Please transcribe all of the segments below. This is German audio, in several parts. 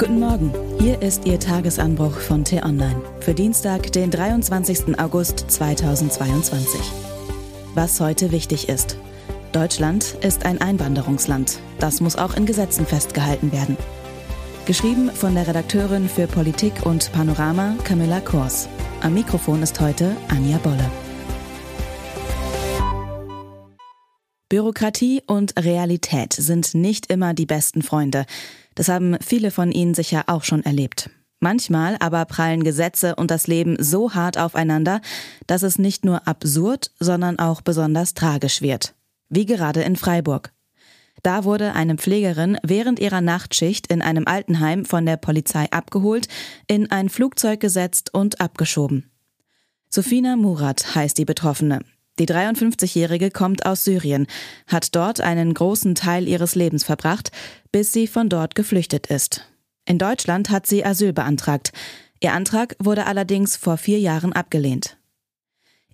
Guten Morgen, hier ist Ihr Tagesanbruch von T-Online für Dienstag, den 23. August 2022. Was heute wichtig ist. Deutschland ist ein Einwanderungsland. Das muss auch in Gesetzen festgehalten werden. Geschrieben von der Redakteurin für Politik und Panorama Camilla Kors. Am Mikrofon ist heute Anja Bolle. Bürokratie und Realität sind nicht immer die besten Freunde. Das haben viele von Ihnen sicher auch schon erlebt. Manchmal aber prallen Gesetze und das Leben so hart aufeinander, dass es nicht nur absurd, sondern auch besonders tragisch wird. Wie gerade in Freiburg. Da wurde eine Pflegerin während ihrer Nachtschicht in einem Altenheim von der Polizei abgeholt, in ein Flugzeug gesetzt und abgeschoben. Sofina Murat heißt die Betroffene. Die 53-Jährige kommt aus Syrien, hat dort einen großen Teil ihres Lebens verbracht, bis sie von dort geflüchtet ist. In Deutschland hat sie Asyl beantragt. Ihr Antrag wurde allerdings vor vier Jahren abgelehnt.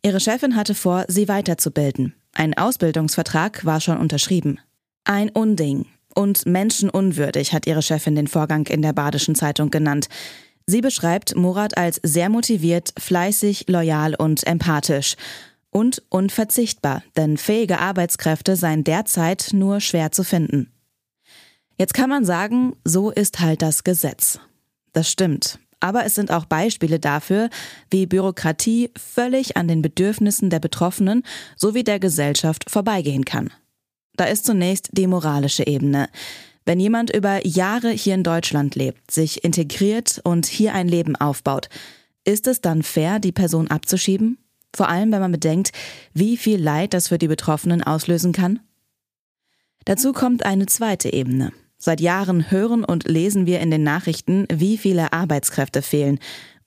Ihre Chefin hatte vor, sie weiterzubilden. Ein Ausbildungsvertrag war schon unterschrieben. Ein Unding und menschenunwürdig hat ihre Chefin den Vorgang in der Badischen Zeitung genannt. Sie beschreibt Murat als sehr motiviert, fleißig, loyal und empathisch und unverzichtbar, denn fähige Arbeitskräfte seien derzeit nur schwer zu finden. Jetzt kann man sagen, so ist halt das Gesetz. Das stimmt. Aber es sind auch Beispiele dafür, wie Bürokratie völlig an den Bedürfnissen der Betroffenen sowie der Gesellschaft vorbeigehen kann. Da ist zunächst die moralische Ebene. Wenn jemand über Jahre hier in Deutschland lebt, sich integriert und hier ein Leben aufbaut, ist es dann fair, die Person abzuschieben? Vor allem, wenn man bedenkt, wie viel Leid das für die Betroffenen auslösen kann. Dazu kommt eine zweite Ebene. Seit Jahren hören und lesen wir in den Nachrichten, wie viele Arbeitskräfte fehlen,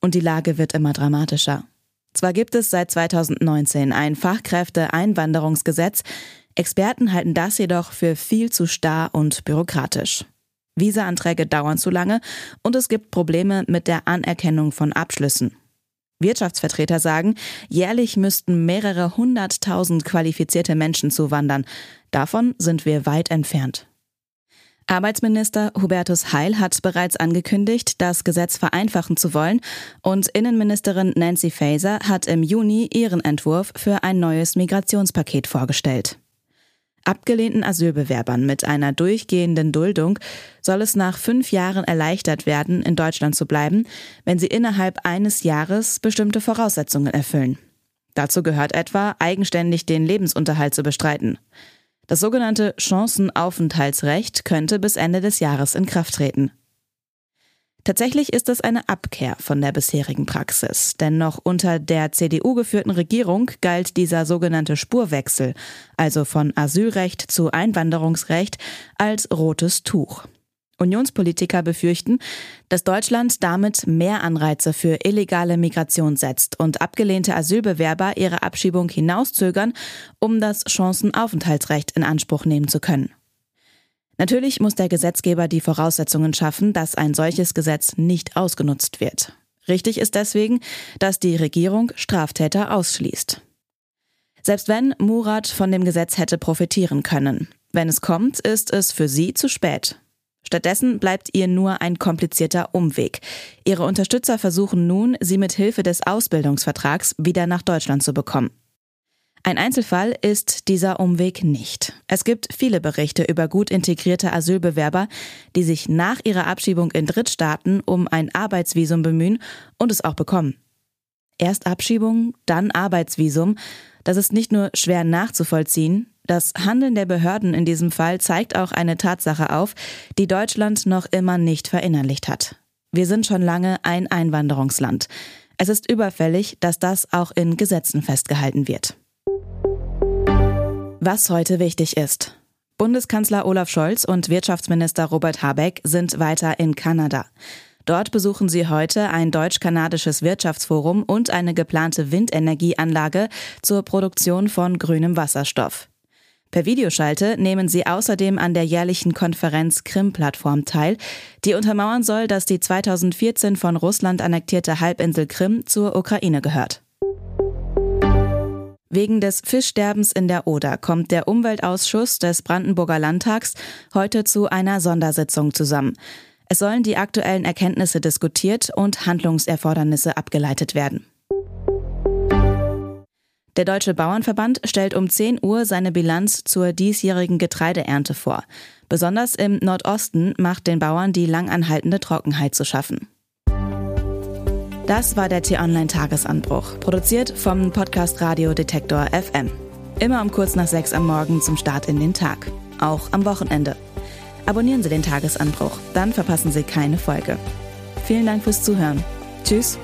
und die Lage wird immer dramatischer. Zwar gibt es seit 2019 ein Fachkräfte-Einwanderungsgesetz, Experten halten das jedoch für viel zu starr und bürokratisch. Visa-Anträge dauern zu lange und es gibt Probleme mit der Anerkennung von Abschlüssen. Wirtschaftsvertreter sagen, jährlich müssten mehrere hunderttausend qualifizierte Menschen zuwandern. Davon sind wir weit entfernt. Arbeitsminister Hubertus Heil hat bereits angekündigt, das Gesetz vereinfachen zu wollen und Innenministerin Nancy Faeser hat im Juni ihren Entwurf für ein neues Migrationspaket vorgestellt. Abgelehnten Asylbewerbern mit einer durchgehenden Duldung soll es nach fünf Jahren erleichtert werden, in Deutschland zu bleiben, wenn sie innerhalb eines Jahres bestimmte Voraussetzungen erfüllen. Dazu gehört etwa, eigenständig den Lebensunterhalt zu bestreiten. Das sogenannte Chancenaufenthaltsrecht könnte bis Ende des Jahres in Kraft treten. Tatsächlich ist es eine Abkehr von der bisherigen Praxis, denn noch unter der CDU geführten Regierung galt dieser sogenannte Spurwechsel, also von Asylrecht zu Einwanderungsrecht, als rotes Tuch. Unionspolitiker befürchten, dass Deutschland damit mehr Anreize für illegale Migration setzt und abgelehnte Asylbewerber ihre Abschiebung hinauszögern, um das Chancenaufenthaltsrecht in Anspruch nehmen zu können. Natürlich muss der Gesetzgeber die Voraussetzungen schaffen, dass ein solches Gesetz nicht ausgenutzt wird. Richtig ist deswegen, dass die Regierung Straftäter ausschließt. Selbst wenn Murat von dem Gesetz hätte profitieren können, wenn es kommt, ist es für sie zu spät. Stattdessen bleibt ihr nur ein komplizierter Umweg. Ihre Unterstützer versuchen nun, sie mit Hilfe des Ausbildungsvertrags wieder nach Deutschland zu bekommen. Ein Einzelfall ist dieser Umweg nicht. Es gibt viele Berichte über gut integrierte Asylbewerber, die sich nach ihrer Abschiebung in Drittstaaten um ein Arbeitsvisum bemühen und es auch bekommen. Erst Abschiebung, dann Arbeitsvisum. Das ist nicht nur schwer nachzuvollziehen, das Handeln der Behörden in diesem Fall zeigt auch eine Tatsache auf, die Deutschland noch immer nicht verinnerlicht hat. Wir sind schon lange ein Einwanderungsland. Es ist überfällig, dass das auch in Gesetzen festgehalten wird. Was heute wichtig ist. Bundeskanzler Olaf Scholz und Wirtschaftsminister Robert Habeck sind weiter in Kanada. Dort besuchen sie heute ein deutsch-kanadisches Wirtschaftsforum und eine geplante Windenergieanlage zur Produktion von grünem Wasserstoff. Per Videoschalte nehmen sie außerdem an der jährlichen Konferenz Krim-Plattform teil, die untermauern soll, dass die 2014 von Russland annektierte Halbinsel Krim zur Ukraine gehört. Wegen des Fischsterbens in der Oder kommt der Umweltausschuss des Brandenburger Landtags heute zu einer Sondersitzung zusammen. Es sollen die aktuellen Erkenntnisse diskutiert und Handlungserfordernisse abgeleitet werden. Der Deutsche Bauernverband stellt um 10 Uhr seine Bilanz zur diesjährigen Getreideernte vor. Besonders im Nordosten macht den Bauern die langanhaltende Trockenheit zu schaffen. Das war der T-Online-Tagesanbruch, produziert vom Podcast Radio Detektor FM. Immer um kurz nach sechs am Morgen zum Start in den Tag. Auch am Wochenende. Abonnieren Sie den Tagesanbruch, dann verpassen Sie keine Folge. Vielen Dank fürs Zuhören. Tschüss